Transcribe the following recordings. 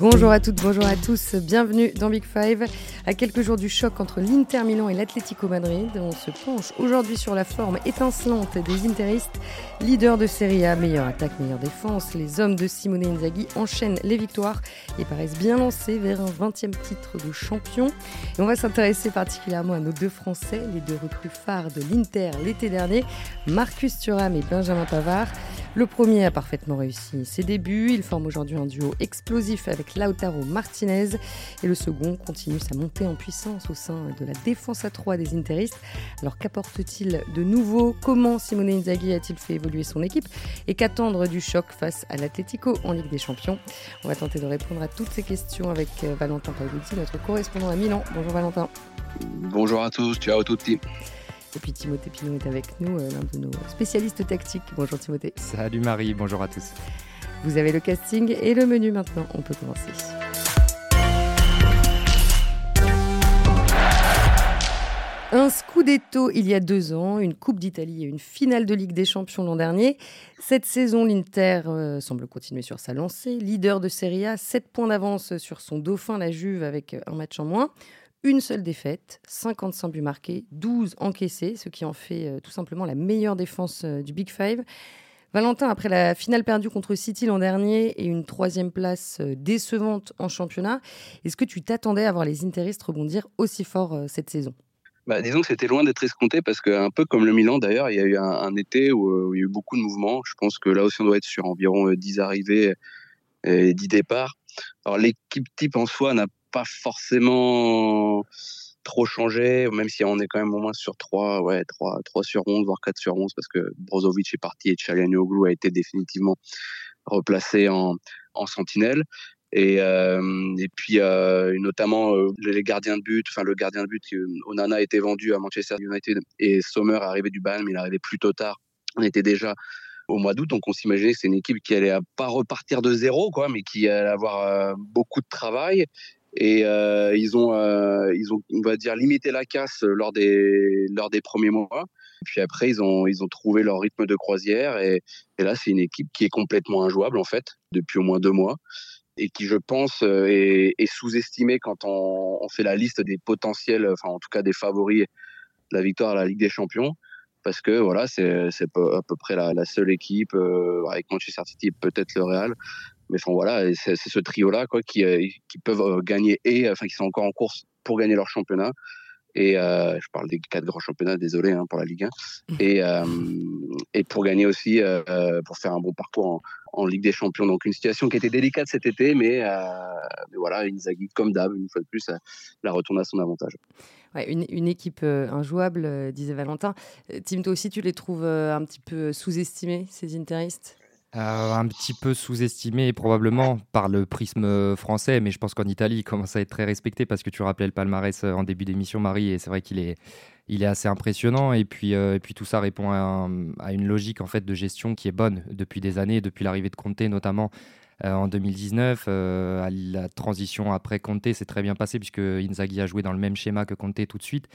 Bonjour à toutes, bonjour à tous, bienvenue dans Big Five. À quelques jours du choc entre l'Inter Milan et l'Atlético Madrid, on se penche aujourd'hui sur la forme étincelante des Interistes, leaders de Serie A, meilleure attaque, meilleure défense. Les hommes de Simone Inzaghi enchaînent les victoires et paraissent bien lancés vers un 20e titre de champion. Et on va s'intéresser particulièrement à nos deux Français, les deux recrues phares de l'Inter l'été dernier, Marcus Thuram et Benjamin Pavard. Le premier a parfaitement réussi ses débuts, il forme aujourd'hui un duo explosif avec Lautaro Martinez. Et le second continue sa montée en puissance au sein de la défense à 3 des Interistes. Alors qu'apporte-t-il de nouveau? Comment Simone Inzaghi a-t-il fait évoluer son équipe? Et qu'attendre du choc face à l'Atlético en Ligue des Champions? On va tenter de répondre à toutes ces questions avec euh, Valentin Paolucci, notre correspondant à Milan. Bonjour Valentin. Bonjour à tous, ciao à tutti. Et puis Timothée Pinot est avec nous, euh, l'un de nos spécialistes tactiques. Bonjour Timothée. Salut Marie, bonjour à tous. Vous avez le casting et le menu maintenant. On peut commencer. Un scudetto il y a deux ans, une Coupe d'Italie et une finale de Ligue des Champions l'an dernier. Cette saison, l'Inter euh, semble continuer sur sa lancée. Leader de Serie A, 7 points d'avance sur son dauphin, la Juve, avec un match en moins. Une seule défaite, 55 buts marqués, 12 encaissés, ce qui en fait euh, tout simplement la meilleure défense euh, du Big Five. Valentin, après la finale perdue contre City l'an dernier et une troisième place décevante en championnat, est-ce que tu t'attendais à voir les Interistes rebondir aussi fort cette saison? Bah, disons que c'était loin d'être escompté parce qu'un peu comme le Milan d'ailleurs, il y a eu un, été où, euh, il y a eu beaucoup de mouvements. Je pense que là aussi on doit être sur environ 10 arrivées et 10 départs. Alors l'équipe type en soi n'a pas forcément trop changé, même si on est quand même au moins sur 3, ouais, 3, 3 sur 11, voire 4 sur 11, parce que Brozovic est parti et Chalianoglu a été définitivement replacé en sentinelle. Et, euh, et puis euh, notamment euh, les gardiens de but, enfin le gardien de but, Onana a été vendu à Manchester United et Sommer est arrivé du Bayern, mais il est arrivé plus tôt tard. On était déjà au mois d'août, donc on s'imaginait que c'est une équipe qui allait pas repartir de zéro, quoi, mais qui allait avoir beaucoup de travail. Et ils ont ils ont on va dire limité la casse lors des lors des premiers mois. Puis après ils ont ils ont trouvé leur rythme de croisière et, et là c'est une équipe qui est complètement injouable en fait depuis au moins deux mois et qui je pense euh, est, est sous-estimée quand on, on, fait la liste des potentiels enfin en tout cas des favoris de la victoire à la Ligue des Champions parce que voilà c'est à peu près la, la seule équipe euh, avec Manchester City peut-être le Real mais enfin voilà, c'est ce trio-là quoi qui, euh, qui peuvent euh, gagner et enfin qui sont encore en course pour gagner leur championnat. Et euh, je parle des quatre grands championnats, désolé hein, pour la Ligue 1. Mmh. Et, euh, et pour gagner aussi, pour faire un bon parcours en, en, Ligue des Champions. Donc une situation qui était délicate cet été, mais, mais voilà, Inzaghi, comme d'hab, une fois de plus, la retourne à son avantage. Ouais, une, une, équipe injouable, disait Valentin. Tim, toi aussi, tu les trouves un petit peu sous-estimés, ces interistes? Euh, un petit peu sous-estimé probablement par le prisme français, mais je pense qu'en Italie, il commence à être très respecté parce que tu rappelais le palmarès euh, en début d'émission, Marie, et c'est vrai qu'il est, il est assez impressionnant. Et puis, euh, et puis tout ça répond à, une logique en fait de gestion qui est bonne depuis des années, depuis l'arrivée de Conte notamment. Euh, en 2019, euh, à la transition après Conte, c'est très bien passé puisque Inzaghi a joué dans le même schéma que Conte tout de suite.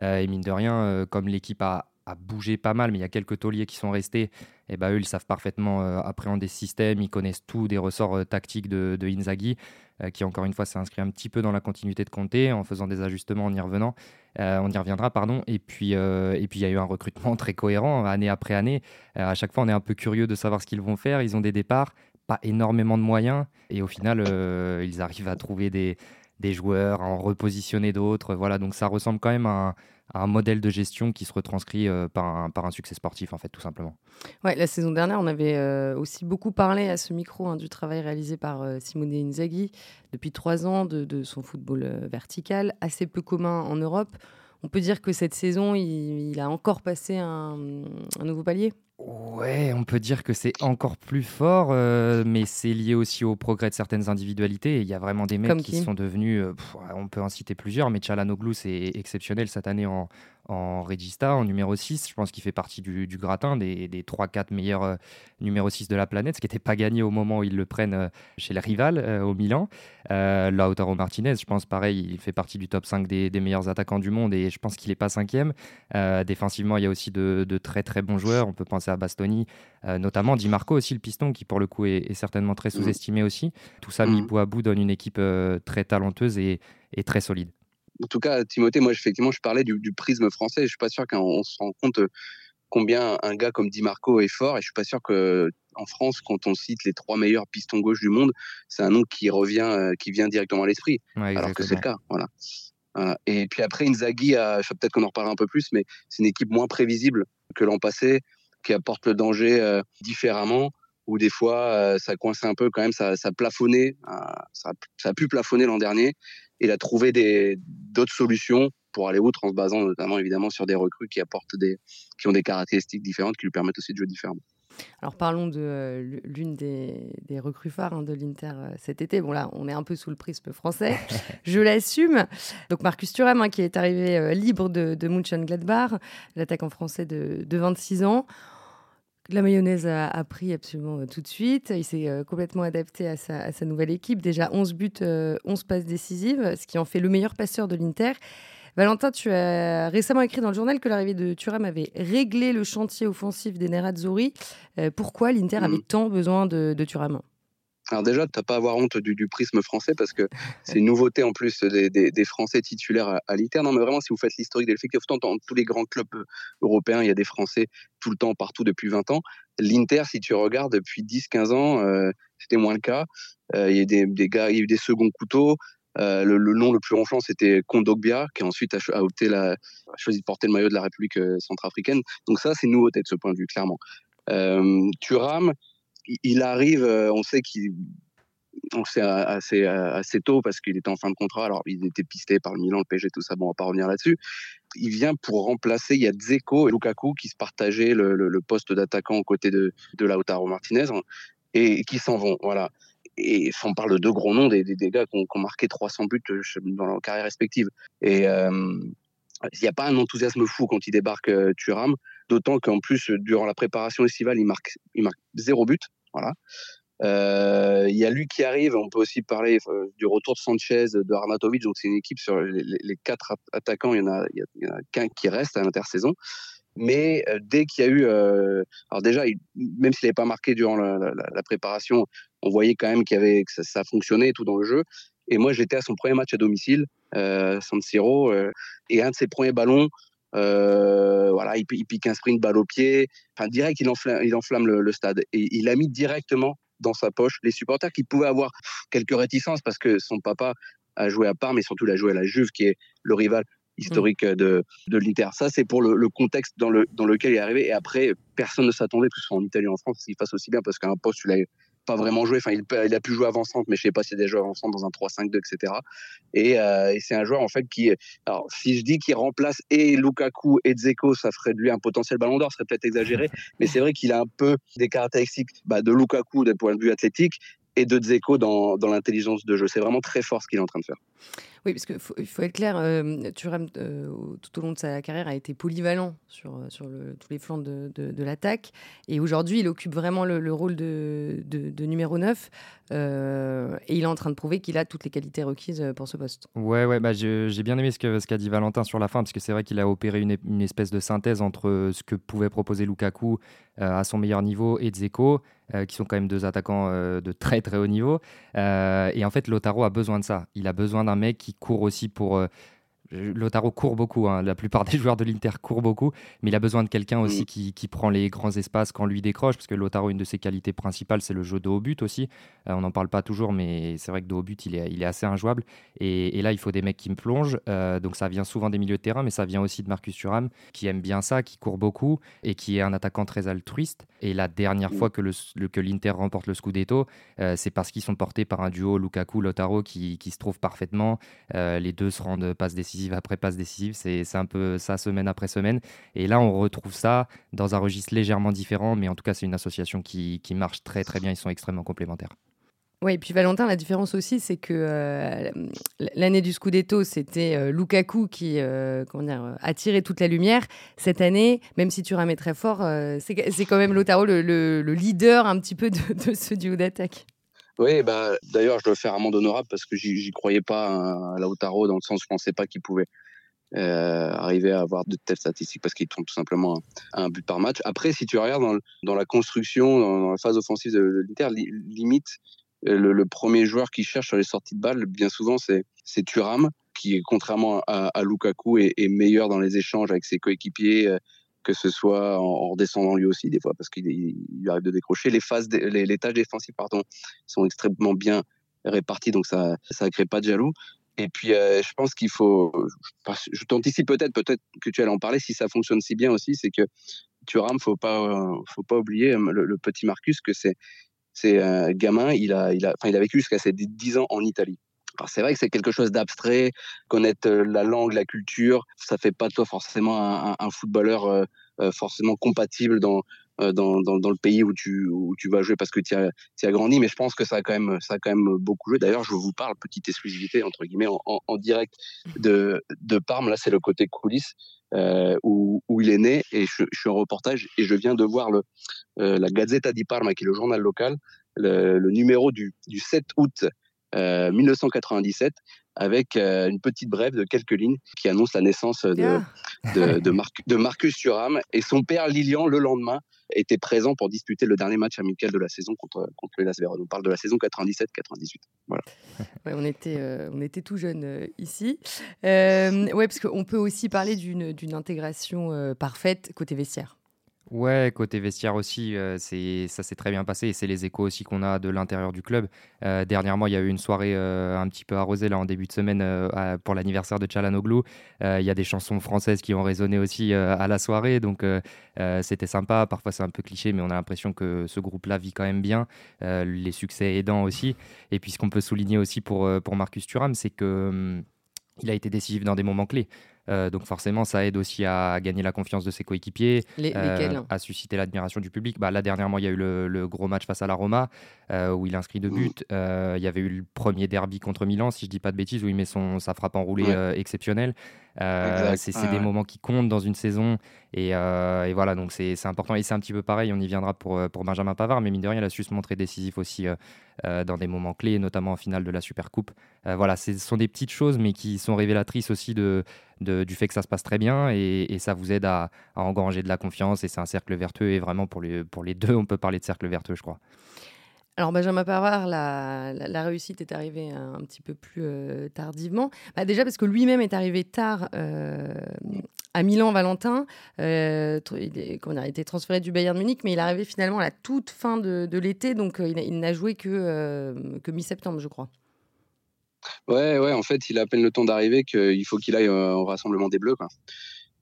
et mine de rien, comme l'équipe a, a bougé pas mal, mais il y a quelques tauliers qui sont restés. Et bah, eux, ils savent parfaitement euh, appréhender ce système. Ils connaissent tout des ressorts euh, tactiques de, de Inzaghi, euh, qui encore une fois s'est inscrit un petit peu dans la continuité de Conte en faisant des ajustements en y revenant. on y reviendra, pardon. Et puis, et puis il y a eu un recrutement très cohérent année après année. à chaque fois, on est un peu curieux de savoir ce qu'ils vont faire. Ils ont des départs, pas énormément de moyens, et au final, ils arrivent à trouver des, des joueurs, à en repositionner d'autres. Voilà, donc ça ressemble quand même à un modèle de gestion qui se retranscrit euh, par, un, succès sportif, en fait, tout simplement. Ouais, la saison dernière, on avait euh, aussi beaucoup parlé à ce micro hein, du travail réalisé par euh, Simone Inzaghi depuis trois ans de, son football vertical, assez peu commun en Europe. On peut dire que cette saison, il, a encore passé un nouveau palier? Ouais, on peut dire que c'est encore plus fort, euh, mais c'est lié aussi au progrès de certaines individualités. Il y a vraiment des mecs qui, sont devenus, euh, pff, on peut en citer plusieurs, mais Chalanoglu, c'est exceptionnel cette année en, en Regista, en numéro 6. Je pense qu'il fait partie du, du gratin des, des 3-4 meilleurs euh, numéro 6 de la planète, ce qui n'était pas gagné au moment où ils le prennent euh, chez les rivales euh, au Milan. Lautaro Martinez, je pense pareil, il fait partie du top 5 des, des meilleurs attaquants du monde et je pense qu'il n'est pas cinquième. Défensivement, il y a aussi de, de, très très bons joueurs. On peut penser penser à Bastoni, notamment Di Marco aussi, le piston, qui pour le coup est, certainement très mmh. sous-estimé aussi. Tout ça mis mmh. bout à bout donne une équipe très talenteuse et, très solide. En tout cas, Timothée, moi, effectivement, je parlais du, prisme français. Je suis pas sûr qu'on se rend compte combien un gars comme Di Marco est fort. Et je suis pas sûr que en France, quand on cite les trois meilleurs pistons gauche du monde, c'est un nom qui revient, qui vient directement à l'esprit. alors que c'est le cas. Voilà. Et puis après, Inzaghi, peut-être qu'on en reparlera un peu plus, mais c'est une équipe moins prévisible que l'an passé, qui apporte le danger euh, différemment, où des fois, euh, ça coinçait un peu quand même, ça, ça plafonnait, euh, ça, ça, a pu plafonner l'an dernier. Et il a trouvé d'autres solutions pour aller outre en se basant notamment évidemment sur des recrues qui apportent des, qui ont des caractéristiques différentes, qui lui permettent aussi de jouer différemment. Alors parlons de euh, l'une des, recrues phares hein, de l'Inter euh, cet été. Bon là, on est un peu sous le prisme français, je l'assume. Donc Marcus Thuram hein, qui est arrivé euh, libre de, de Mönchengladbach, l'attaquant français de, 26 ans. La mayonnaise a, pris absolument tout de suite. Il s'est complètement adapté à sa, à sa, nouvelle équipe. Déjà 11 buts, 11 passes décisives, ce qui en fait le meilleur passeur de l'Inter. Valentin, tu as récemment écrit dans le journal que l'arrivée de Thuram avait réglé le chantier offensif des Nerazzurri. Euh, pourquoi l'Inter avait mm. tant besoin de, de Thuram? Alors déjà, tu n'as pas à avoir honte du, prisme français parce que c'est une nouveauté en plus des, Français titulaires à, l'Inter. Non, mais vraiment, si vous faites l'historique de l'effectif, dans tous les grands clubs euh, européens, il y a des Français tout le temps, partout, depuis 20 ans. L'Inter, si tu regardes, depuis 10-15 ans, euh, c'était moins le cas. il y a des, des, gars, il y a eu des seconds couteaux. Euh, le, nom le plus ronflant, c'était Kondogbia, qui ensuite a, la, choisi de porter le maillot de la République euh, centrafricaine. Donc ça, c'est nouveauté de ce point de vue, clairement. Euh, Thuram, il arrive, euh, on sait qu'il on sait assez, assez tôt parce qu'il était en fin de contrat. Alors, il était pisté par le Milan, le PSG, tout ça. Bon, on va pas revenir là-dessus. Il vient pour remplacer. Il y a Dzeko et Lukaku qui se partageaient le, poste d'attaquant aux côtés de, de Lautaro Martinez et qui s'en vont. Voilà et on parle de deux gros noms, des, des, gars qui ont, marqué 300 buts euh, dans leur carrière respective. Et euh, il n'y a pas un enthousiasme fou quand il débarque euh, Thuram, d'autant qu'en plus, durant la préparation estivale, il marque, il marque zéro but. Voilà. Il y a lui qui arrive, on peut aussi parler du retour de Sanchez, de Arnatovic, donc c'est une équipe sur les, quatre attaquants, il y en a, y a qu'un qui reste à l'intersaison. Mais dès qu'il y a eu, alors déjà, même s'il n'avait pas marqué durant la, préparation, on voyait quand même qu'il y avait que ça, fonctionnait tout dans le jeu. Et moi, j'étais à son premier match à domicile, euh, San Siro, et un de ses premiers ballons, voilà, il, pique un sprint balle au pied. Enfin, direct, il enflamme, le, stade. Et il a mis directement dans sa poche les supporters qui pouvaient avoir quelques réticences parce que son papa a joué à part, mais surtout il a joué à la Juve, qui est le rival historique de, de l'Inter. Ça, c'est pour le, contexte dans, le, dans lequel il est arrivé. Et après, personne ne s'attendait, que ce soit en Italie ou en France, qu'il fasse aussi bien, parce qu'un poste, tu l'as pas vraiment joué. Enfin, il, il, a pu jouer avant-centre, mais je sais pas s'il a déjà joué avant-centre dans un 3-5-2, etc. Et, euh, et c'est un joueur, en fait, qui. Alors, si je dis qu'il remplace et Lukaku et Dzeko, ça ferait de lui un potentiel ballon d'or, ce serait peut-être exagéré. mais c'est vrai qu'il a un peu des caractéristiques bah, de Lukaku d'un point de vue athlétique et de Dzeko dans, dans l'intelligence de jeu. C'est vraiment très fort ce qu'il est en train de faire. Oui, parce qu'il faut, faut, être clair, euh, Thuram, euh, tout au long de sa carrière, a été polyvalent sur, euh, sur tous les flancs de, de, l'attaque. Et aujourd'hui, il occupe vraiment le, rôle de, de, numéro 9. et il est en train de prouver qu'il a toutes les qualités requises pour ce poste. Ouais, ouais bah j'ai bien aimé ce qu'a ce dit Valentin sur la fin, parce que c'est vrai qu'il a opéré une, une, espèce de synthèse entre ce que pouvait proposer Lukaku à son meilleur niveau et Dzeko. qui sont quand même deux attaquants de très très haut niveau. et en fait, Lotaro a besoin de ça. Il a besoin d'un mec qui court aussi pour euh, Lotaro court beaucoup, hein. la plupart des joueurs de l'Inter courent beaucoup, mais il a besoin de quelqu'un aussi mm. qui, prend les grands espaces quand lui décroche, parce que Lotaro, une de ses qualités principales, c'est le jeu de haut but aussi. Euh, on n'en parle pas toujours, mais c'est vrai que de haut but, il est, il est assez injouable. Et, là, il faut des mecs qui me plongent, euh, donc ça vient souvent des milieux de terrain, mais ça vient aussi de Marcus Thuram, qui aime bien ça, qui court beaucoup, et qui est un attaquant très altruiste. Et la dernière mm. fois que, le, que l'Inter remporte le Scudetto, euh, c'est parce qu'ils sont portés par un duo Lukaku-Lotaro qui, qui, se trouve parfaitement. les deux se rendent passe décisive après passe décisive. C'est un peu ça semaine après semaine. Et là, on retrouve ça dans un registre légèrement différent, mais en tout cas, c'est une association qui, qui, marche très très bien. Ils sont extrêmement complémentaires. Oui, et puis Valentin, la différence aussi, c'est que euh, l'année du Scudetto, c'était euh, Lukaku qui euh, comment dire, attirait toute la lumière. Cette année, même si tu ramais très fort, c'est quand même Lotaro le, le, leader un petit peu de ce duo d'attaque. Oui, bah, d'ailleurs, je dois faire un monde honorable parce que j'y croyais pas à Lautaro dans le sens où je pensais pas qu'il pouvait arriver à avoir de telles statistiques parce qu'il tourne tout simplement à un but par match. Après, si tu regardes dans, la construction, dans, la phase offensive de, l'Inter, limite le, premier joueur qui cherche sur les sorties de balles, bien souvent, c'est Thuram, qui, contrairement à, Lukaku, est, est, meilleur dans les échanges avec ses coéquipiers, que ce soit en, redescendant lui aussi des fois parce qu'il lui arrive de décrocher. Les phases, les, tâches défensives pardon, sont extrêmement bien réparties, donc ça ça crée pas de jaloux. Et puis euh, je pense qu'il faut, je, t'anticipe peut-être, peut-être que tu allais en parler si ça fonctionne si bien aussi, c'est que Thuram, faut pas, faut pas oublier euh, le, petit Marcus que c'est c'est un gamin, il a, il a, enfin, il a vécu jusqu'à ses 10 ans en Italie. C'est vrai que c'est quelque chose d'abstrait, connaître la langue, la culture, ça fait pas de toi forcément un, un footballeur forcément compatible dans, dans, dans, dans, le pays où tu, où tu vas jouer parce que tu as, as, grandi, mais je pense que ça a quand même, ça a quand même beaucoup joué. D'ailleurs, je vous parle, petite exclusivité, entre guillemets, en, en, direct de, de Parme. Là, c'est le côté coulisses euh, où, où, il est né et je, je, suis en reportage et je viens de voir le, euh, la Gazzetta di Parma, qui est le journal local, le, le numéro du, du 7 août 1997 euh, avec euh, une petite brève de quelques lignes qui annonce la naissance de, de, de, Marcus Thuram. Et son père Lilian, le lendemain, était présent pour disputer le dernier match amical de la saison contre, contre les Las On parle de la saison 97-98. Voilà. on, était, euh, on était tout jeunes ici. Euh, ouais, parce qu'on peut aussi parler d'une intégration parfaite côté vestiaire. Ouais, côté vestiaire aussi, ça s'est très bien passé et c'est les échos aussi qu'on a de l'intérieur du club. Dernièrement, il y a eu une soirée un petit peu arrosée là en début de semaine pour l'anniversaire de Chalanoglu. il y a des chansons françaises qui ont résonné aussi à la soirée, donc c'était sympa. Parfois c'est un peu cliché, mais on a l'impression que ce groupe-là vit quand même bien, les succès aidant aussi. Et puis ce qu'on peut souligner aussi pour, pour Marcus Thuram, c'est que hum, il a été décisif dans des moments clés. Euh, donc forcément, ça aide aussi à gagner la confiance de ses coéquipiers, euh, à susciter l'admiration du public. Bah, là, dernièrement, il y a eu le, gros match face à la Roma, euh, où il inscrit deux buts. il y avait eu le premier derby contre Milan, si je dis pas de bêtises, où il met son, sa frappe enroulée exceptionnelle. C'est des moments qui comptent dans une saison. Et, voilà, donc c'est important. Et c'est un petit peu pareil, on y viendra pour, pour Benjamin Pavard, mais mine de rien, il a su se montrer décisif aussi dans des moments clés, notamment en finale de la Supercoupe. voilà, ce sont des petites choses, mais qui sont révélatrices aussi de du fait que ça se passe très bien et, ça vous aide à, engranger de la confiance et c'est un cercle vertueux et vraiment pour les, pour les deux on peut parler de cercle vertueux je crois. Alors Benjamin Pavard, la, la, réussite est arrivée un, petit peu plus euh, tardivement. Bah, déjà parce que lui-même est arrivé tard euh, à Milan, Valentin. Euh, a été transféré du Bayern Munich, mais il est arrivé finalement à la toute fin de, l'été, donc il, n'a joué que, que mi-septembre, je crois. Ouais, ouais, en fait, il a à peine le temps d'arriver qu'il faut qu'il aille au rassemblement des Bleus.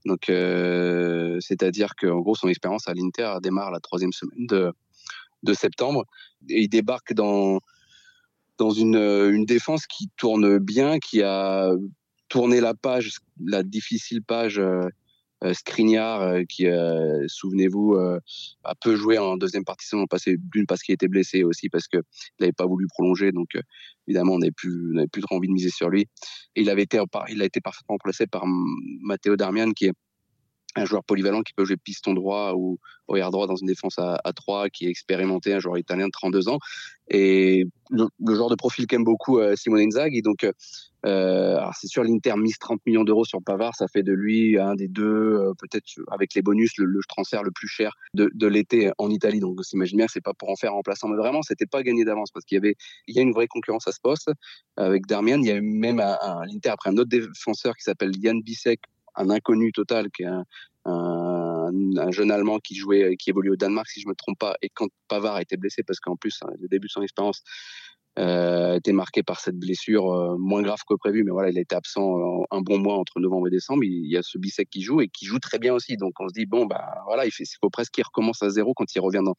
Donc, euh, c'est-à-dire qu'en gros, son expérience à l'Inter démarre la troisième semaine de, de septembre. Et il débarque dans, dans une, une défense qui tourne bien, qui a tourné la page, la difficile page euh, euh, euh, qui, euh, souvenez-vous, a peu joué en deuxième partie saison passée, d'une parce qu'il était blessé, aussi parce qu'il n'avait pas voulu prolonger. Donc, évidemment, on n'avait plus, trop envie de miser sur lui. Et il, avait été, il a été parfaitement remplacé par Matteo Darmian, qui est un joueur polyvalent qui peut jouer piston droit ou arrière droit dans une défense à, à 3, qui est expérimenté, un joueur italien de 32 ans. Et le, genre de profil qu'aime beaucoup Simone Inzaghi. Donc, euh, alors c'est sûr, l'Inter mise 30 millions d'euros sur Pavard, ça fait de lui un des deux, euh, peut-être avec les bonus, le, transfert le plus cher de, l'été en Italie. Donc, on s'imagine bien que c'est pas pour en faire un remplaçant, mais vraiment, c'était pas gagné d'avance parce qu'il y avait, il y a une vraie concurrence à ce poste avec Darmian. Il y a même un, l'Inter après un autre défenseur qui s'appelle Yann Bisek, un inconnu total, un, un, un, jeune Allemand qui jouait, qui évolue au Danemark, si je me trompe pas. Et quand Pavard a été blessé, parce qu'en plus, hein, le début de son expérience, euh, été marqué par cette blessure euh, moins grave que prévu, mais voilà, il a été absent euh, un bon mois entre novembre et décembre. Il, y a ce Bissek qui joue et qui joue très bien aussi. Donc on se dit bon bah voilà, il, faut presque qu'il recommence à zéro quand il revient dans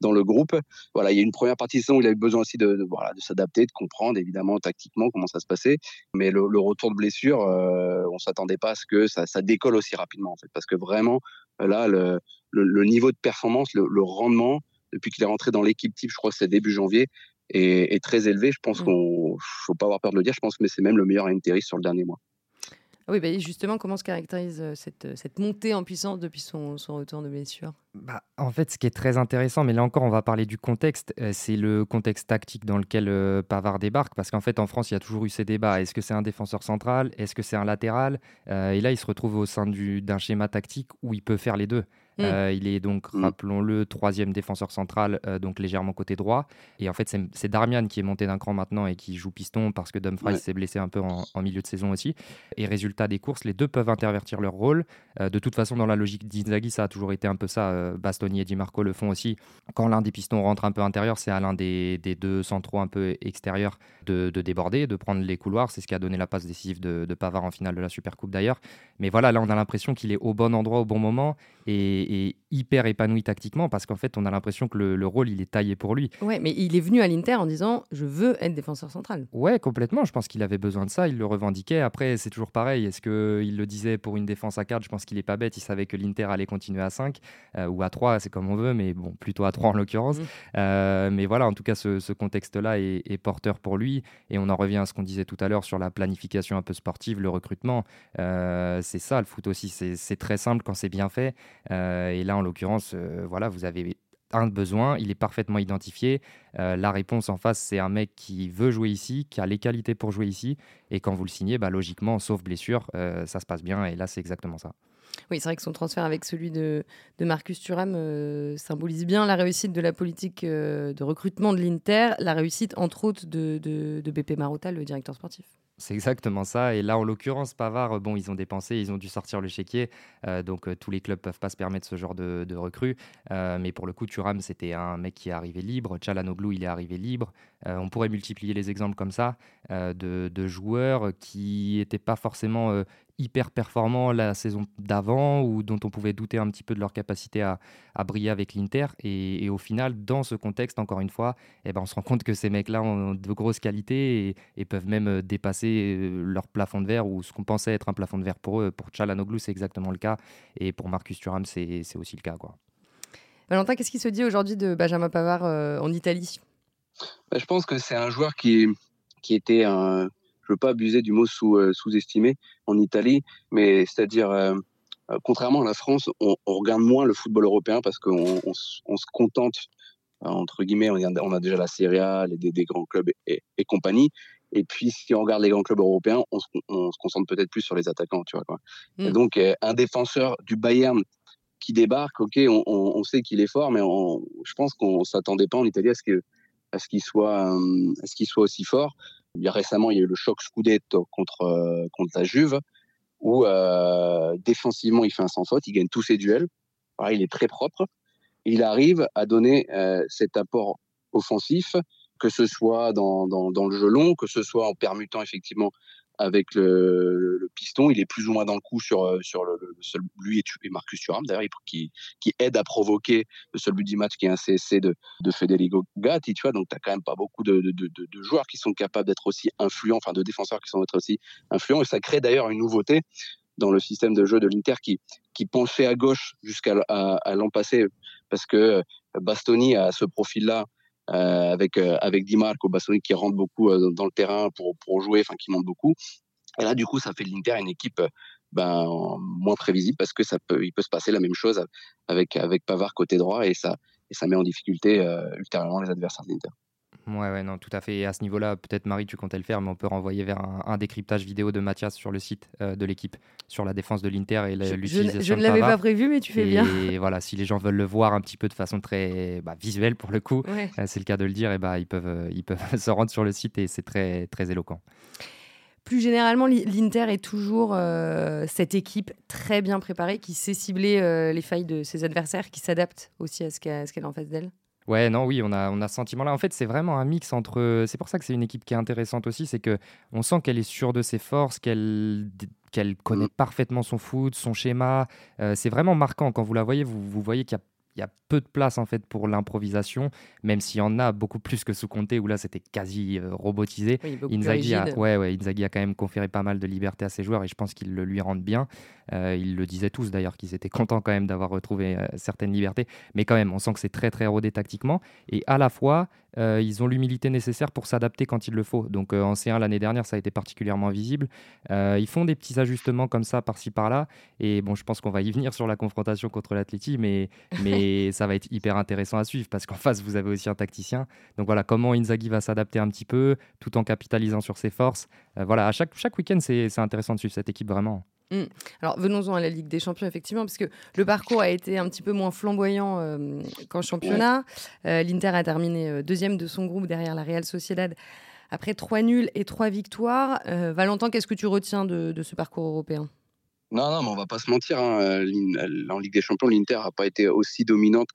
dans le groupe. Voilà, il y a une première partie de saison où il a eu besoin aussi de, voilà de s'adapter, de comprendre évidemment tactiquement comment ça se passait. Mais le, retour de blessure, euh, on s'attendait pas à ce que ça, décolle aussi rapidement en fait, parce que vraiment là le, le, niveau de performance, le rendement depuis qu'il est rentré dans l'équipe type, je crois que c'est début janvier, est, très élevé. Je pense mmh. qu'on faut pas avoir peur de le dire. Je pense que c'est même le meilleur intérim sur le dernier mois. oui, bah, justement, comment se caractérise cette, cette montée en puissance depuis son, son retour de blessure? Bah, En fait, ce qui est très intéressant, mais là encore, on va parler du contexte, c'est le contexte tactique dans lequel Pavard débarque, parce qu'en fait, en France, il y a toujours eu ces débats. Est-ce que c'est un défenseur central? Est-ce que c'est un latéral? Et là, il se retrouve au sein d'un schéma tactique où il peut faire les deux. Mm. Euh, il est donc, mm. rappelons-le, troisième défenseur central, euh, donc légèrement côté droit. Et en fait, c'est Darmian qui est monté d'un cran maintenant et qui joue piston parce que Dumfries s'est blessé un peu en, milieu de saison aussi. Et résultat des courses, les deux peuvent intervertir leur rôle. Euh, de toute façon, dans la logique d'Inzaghi, ça a toujours été un peu ça. Bastoni et Di Marco le font aussi. Quand l'un des pistons rentre un peu intérieur, c'est à l'un des, deux centraux un peu extérieurs de, déborder, de prendre les couloirs. C'est ce qui a donné la passe décisive de, de Pavard en finale de la Supercoupe d'ailleurs. Mais voilà, là, on a l'impression qu'il est au bon endroit au bon moment. Et, hyper épanoui tactiquement parce qu'en fait, on a l'impression que le, rôle, il est taillé pour lui. Ouais, mais il est venu à l'Inter en disant Je veux être défenseur central. Ouais, complètement. Je pense qu'il avait besoin de ça. Il le revendiquait. Après, c'est toujours pareil. Est-ce qu'il le disait pour une défense à 4 Je pense qu'il est pas bête. Il savait que l'Inter allait continuer à 5 euh, ou à 3, c'est comme on veut, mais bon, plutôt à 3 en l'occurrence. Mmh. Euh, mais voilà, en tout cas, ce, contexte-là est, porteur pour lui. Et on en revient à ce qu'on disait tout à l'heure sur la planification un peu sportive, le recrutement. Euh, c'est ça, le foot aussi. C'est très simple quand c'est bien fait. Et là, en l'occurrence, euh, voilà, vous avez un besoin, il est parfaitement identifié. Euh, la réponse en face, c'est un mec qui veut jouer ici, qui a les qualités pour jouer ici. Et quand vous le signez, bah, logiquement, sauf blessure, euh, ça se passe bien. Et là, c'est exactement ça. Oui, c'est vrai que son transfert avec celui de, Marcus Thuram symbolise bien la réussite de la politique de recrutement de l'Inter, la réussite entre autres de, de, de BP Marotta, le directeur sportif. C'est exactement ça. Et là, en l'occurrence, Pavard, bon, ils ont dépensé, ils ont dû sortir le chéquier. Euh, donc, euh, tous les clubs peuvent pas se permettre ce genre de, recrues. Euh, mais pour le coup, Thuram, c'était un mec qui est arrivé libre. Chalanoglu, il est arrivé libre. on pourrait multiplier les exemples comme ça de, de, joueurs qui n'étaient pas forcément hyper performants la saison d'avant ou dont on pouvait douter un petit peu de leur capacité à, briller avec l'Inter. Et, au final, dans ce contexte, encore une fois, eh ben, on se rend compte que ces mecs-là ont de grosses qualités et, peuvent même euh, dépasser euh, leur plafond de verre ou ce qu'on pensait être un plafond de verre pour eux. Pour Chalanoglu, c'est exactement le cas. Et pour Marcus Thuram, c'est aussi le cas. Quoi. Valentin, qu'est-ce qui se dit aujourd'hui de Benjamin Pavard euh, en Italie? Bah, Je pense que c'est un joueur qui, qui était un je veux pas abuser du mot sous, euh, sous-estimé en Italie, mais c'est-à-dire, euh, euh, contrairement à la France, on, regarde moins le football européen parce qu'on on, se contente, entre guillemets, on a, déjà la Serie A, les, des, grands clubs et, compagnie. Et puis, si on regarde les grands clubs européens, on se, concentre peut-être plus sur les attaquants, tu vois. Quoi. Et mm. donc, un défenseur du Bayern qui débarque, ok, on, sait qu'il est fort, mais je pense qu'on s'attendait pas en Italie à ce que à ce qu'il soit, à ce qu'il soit aussi fort. Il y a récemment, il y a eu le choc Scudetto contre, euh, la Juve, où euh, défensivement, il fait un sans faute, il gagne tous ses duels. il est très propre. il arrive à donner euh, cet apport offensif, que ce soit dans, le jeu long, que ce soit en permutant effectivement avec le, piston. Il est plus ou moins dans le coup sur, euh, sur le, seul, lui et, Marcus Thuram, d'ailleurs, qui, qui aide à provoquer le seul but du match qui est un CSC de, de Federico Gatti. Tu vois, donc, tu n'as quand même pas beaucoup de, de, de, joueurs qui sont capables d'être aussi influents, enfin de défenseurs qui sont être aussi influents. Et ça crée d'ailleurs une nouveauté dans le système de jeu de l'Inter qui, qui penchait à gauche jusqu'à l'an passé, parce que Bastoni a ce profil-là euh, avec euh, avec Di Marco, Bastoni qui rentre beaucoup euh, dans le terrain pour pour jouer, enfin qui monte beaucoup. Et là, du coup, ça fait de l'Inter une équipe ben, moins prévisible parce que ça peut, il peut se passer la même chose avec avec Pavard côté droit et ça et ça met en difficulté ultérieurement les adversaires de l'Inter. Ouais, ouais, non, tout à fait. Et à ce niveau-là, peut-être Marie, tu comptais le faire, mais on peut renvoyer vers un, décryptage vidéo de Mathias sur le site euh, de l'équipe, sur la défense de l'Inter et l'utilisation. Je, je, ne l'avais pas prévu, mais tu fais bien. Et voilà, si les gens veulent le voir un petit peu de façon très bah, visuelle pour le coup, euh, c'est le cas de le dire, et bah, ils peuvent, euh, ils peuvent se rendre sur le site et c'est très, très éloquent. Plus généralement, l'Inter est toujours cette équipe très bien préparée qui sait cibler les failles de ses adversaires, qui s'adapte aussi à ce qu'elle a en face d'elle. Ouais, non, oui, on a, on a ce sentiment-là. En fait, c'est vraiment un mix entre. C'est pour ça que c'est une équipe qui est intéressante aussi, c'est que on sent qu'elle est sûre de ses forces, qu'elle qu'elle connaît mmh. parfaitement son foot, son schéma. Euh, c'est vraiment marquant quand vous la voyez. Vous, vous voyez qu'il il y a peu de place en fait pour l'improvisation, même s'il y en a beaucoup plus que sous Conte où là c'était quasi euh, robotisé. Inzaghi, a, ouais, ouais, Inzaghi a quand même conféré pas mal de liberté à ses joueurs et je pense qu'ils le lui rendent bien. Euh, ils le disaient tous d'ailleurs qu'ils étaient contents quand même d'avoir retrouvé euh, certaines libertés, mais quand même on sent que c'est très très rodé tactiquement et à la fois ils ont l'humilité nécessaire pour s'adapter quand il le faut. Donc en C1 l'année dernière ça a été particulièrement visible. ils font des petits ajustements comme ça par-ci par-là et bon je pense qu'on va y venir sur la confrontation contre l'Atleti, mais mais et ça va être hyper intéressant à suivre parce qu'en face, vous avez aussi un tacticien. Donc voilà, comment Inzaghi va s'adapter un petit peu tout en capitalisant sur ses forces. Euh, voilà, à chaque, chaque week-end, c'est intéressant de suivre cette équipe vraiment. Mmh. Alors venons-en à la Ligue des Champions, effectivement, parce que le parcours a été un petit peu moins flamboyant euh, qu'en championnat. Euh, L'Inter a terminé deuxième de son groupe derrière la Real Sociedad après trois nuls et trois victoires. Valentin, qu'est-ce que tu retiens de ce parcours européen? Non, non, mais on va pas se mentir. Hein. Euh, en Ligue des Champions, l'Inter n'a pas été aussi dominante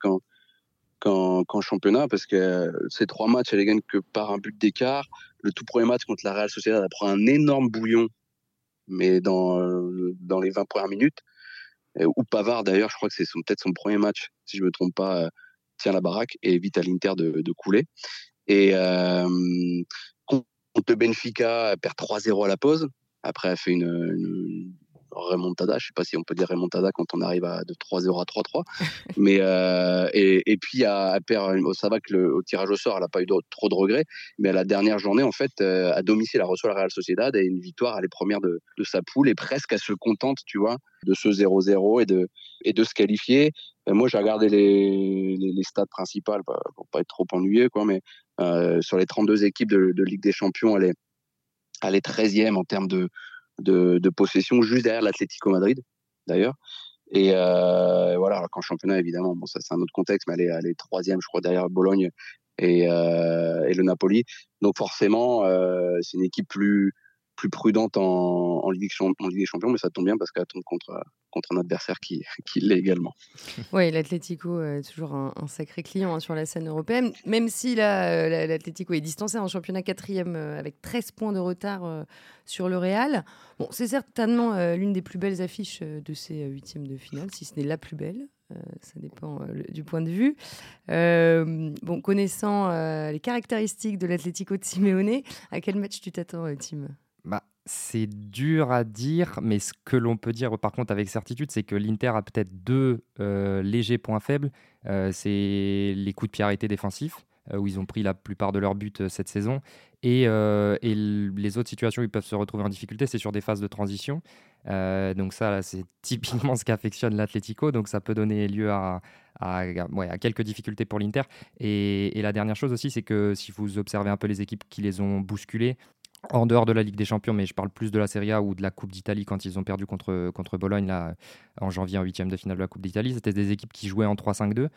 qu'en championnat parce que euh, ces trois matchs, elle gagne que par un but d'écart. Le tout premier match contre la Real Sociedad, elle prend un énorme bouillon, mais dans, euh, les 20 premières minutes. Ou Pavard, d'ailleurs, je crois que c'est peut-être son premier match, si je me trompe pas, tient la baraque et évite à l'Inter de, couler. Et contre Benfica, elle perd 3-0 à la pause. Après, elle fait une remontada. Je sais pas si on peut dire remontada quand on arrive à de 3-0 à 3-3. mais euh, et, puis à, à perdre, ça va que le au tirage au sort, elle n'a pas eu trop de regrets. Mais à la dernière journée, en fait, euh, à domicile, elle reçoit la Real Sociedad et une victoire. Elle est première de, de sa poule et presque elle se contente, tu vois, de ce 0-0 et de et de se qualifier. Euh, moi, j'ai regardé les, les, les, principales pour pas être trop ennuyé, quoi. Mais sur les 32 équipes de, de Ligue des Champions, elle est elle est 13e en termes de, de, possession juste derrière l'Atlético Madrid, d'ailleurs. Et euh, voilà, qu'en championnat, évidemment, bon, ça c'est un autre contexte, mais elle est, troisième, je crois, derrière Bologne et, euh, le Napoli. Donc forcément, euh, c'est une équipe plus, plus prudente en, en Ligue des Champions, mais ça tombe bien parce qu'elle tombe contre, contre un adversaire qui, qui l'est également. Oui, l'Atlético est toujours un, sacré client hein, sur la scène européenne, même si euh, l'Atlético est distancé en championnat quatrième euh, avec 13 points de retard euh, sur le Real. Bon, c'est certainement l'une des plus belles affiches de ces huitièmes de finale, si ce n'est la plus belle. ça dépend du point de vue. bon, connaissant les caractéristiques de l'Atlético de Simeone, à quel match tu t'attends, Tim? C'est dur à dire, mais ce que l'on peut dire par contre avec certitude, c'est que l'Inter a peut-être deux euh, légers points faibles. Euh, c'est les coups de pied arrêtés défensifs, euh, où ils ont pris la plupart de leurs buts cette saison. Et, les autres situations où ils peuvent se retrouver en difficulté, c'est sur des phases de transition. donc ça, c'est typiquement ce qu'affectionne l'Atlético. Donc ça peut donner lieu à, quelques difficultés pour l'Inter. Et, et, la dernière chose aussi, c'est que si vous observez un peu les équipes qui les ont bousculés, en dehors de la Ligue des Champions, mais je parle plus de la Serie A ou de la Coupe d'Italie quand ils ont perdu contre, contre Bologne là, en janvier en huitième de finale de la Coupe d'Italie. C'était des équipes qui jouaient en 3-5-2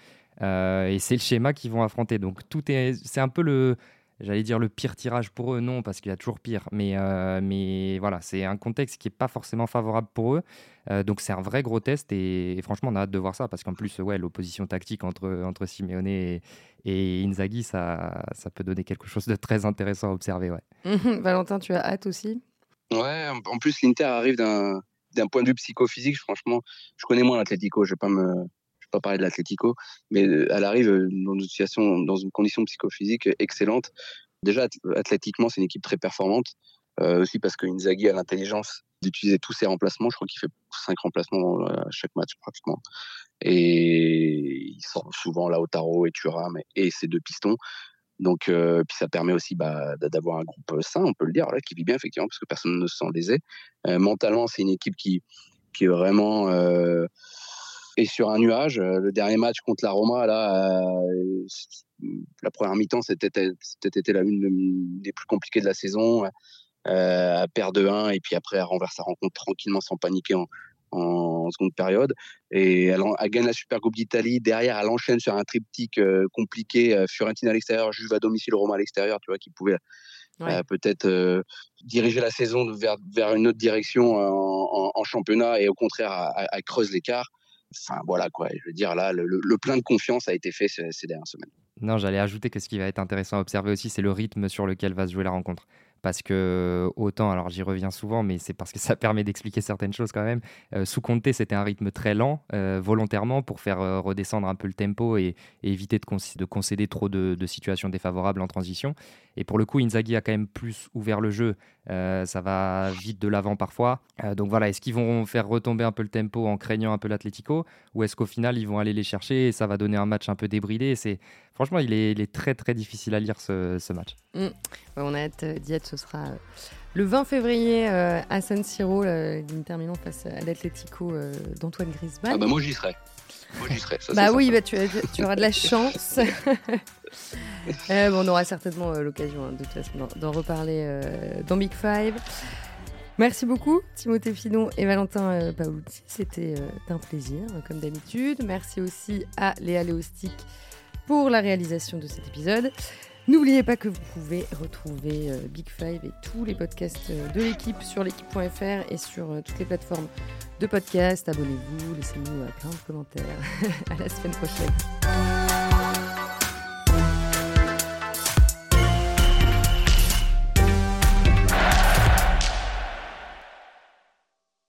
euh, et c'est le schéma qu'ils vont affronter. Donc tout est, c'est un peu le, j'allais dire le pire tirage pour eux, non, parce qu'il y a toujours pire. Mais, euh, mais voilà, c'est un contexte qui n'est pas forcément favorable pour eux. Euh, donc c'est un vrai gros test et, franchement, on a hâte de voir ça parce qu'en plus, ouais, l'opposition tactique entre, entre Simeone et, et Inzaghi, ça, ça peut donner quelque chose de très intéressant à observer. Ouais. Valentin, tu as hâte aussi? Ouais, en plus, l'Inter arrive d'un, d'un point de vue psychophysique. Franchement, je connais moins l'Atlético, je ne vais pas me pas parler de l'Atlético, mais euh, elle arrive euh, dans une situation, dans une condition psychophysique excellente. Déjà, athlétiquement, c'est une équipe très performante, euh, aussi parce que Inzaghi a l'intelligence d'utiliser tous ses remplacements. Je crois qu'il fait cinq remplacements à chaque match pratiquement. Et il sort souvent Lautaro et Thuram et ses deux pistons. Donc, puis ça permet aussi bah, d'avoir un groupe sain, on peut le dire, qui vit bien effectivement, parce que personne ne se sent lésé. mentalement, c'est une équipe qui, qui est vraiment et sur un nuage. Euh, le dernier match contre la Roma, là, euh, la première mi-temps, c'était été la une des plus compliquées de la saison. Euh, à perdre de 1 et puis après elle renverse sa rencontre tranquillement sans paniquer en, en seconde période. Et elle, elle, gagne la Super Coupe d'Italie. Derrière, elle enchaîne sur un triptyque compliqué. Fiorentina à l'extérieur, Juve à domicile, Roma à l'extérieur, tu vois, qui pouvait peut-être diriger la saison vers, vers une autre direction en, en, championnat et au contraire, à, creuse l'écart. Enfin voilà quoi, je veux dire là, le, plein de confiance a été fait ces, dernières semaines. Non, j'allais ajouter que ce qui va être intéressant à observer aussi, c'est le rythme sur lequel va se jouer la rencontre. parce que autant, alors j'y reviens souvent, mais c'est parce que ça permet d'expliquer certaines choses quand même. sous Conte, c'était un rythme très lent, volontairement, pour faire redescendre un peu le tempo et, éviter de, concéder trop de, de situations défavorables en transition. Et pour le coup, Inzaghi a quand même plus ouvert le jeu. Euh, ça va vite de l'avant parfois. Euh, donc voilà, est-ce qu'ils vont faire retomber un peu le tempo en craignant un peu l'Atlético Ou est-ce qu'au final, ils vont aller les chercher et ça va donner un match un peu débridé? C'est... Franchement, il est, très très difficile à lire ce, match. Mm. on a hâte d'y être. Ce sera euh, le 20 février à San Siro, l'Inter Milan face à l'Atlético d'Antoine Griezmann. Ah bah moi j'y serai. Moi j'y serai. bah oui, bah, tu, tu, auras de la chance. Euh, on aura certainement euh, l'occasion hein, d'en reparler euh, dans Big Five. Merci beaucoup, Timothée Finon et Valentin Paolucci. C'était un plaisir, comme d'habitude. Merci aussi à Léa Léostic pour la réalisation de cet épisode. N'oubliez pas que vous pouvez retrouver Big Five et tous les podcasts de l'équipe sur l'équipe.fr et sur toutes les plateformes de podcasts. Abonnez-vous, laissez-nous plein de commentaires. à la semaine prochaine.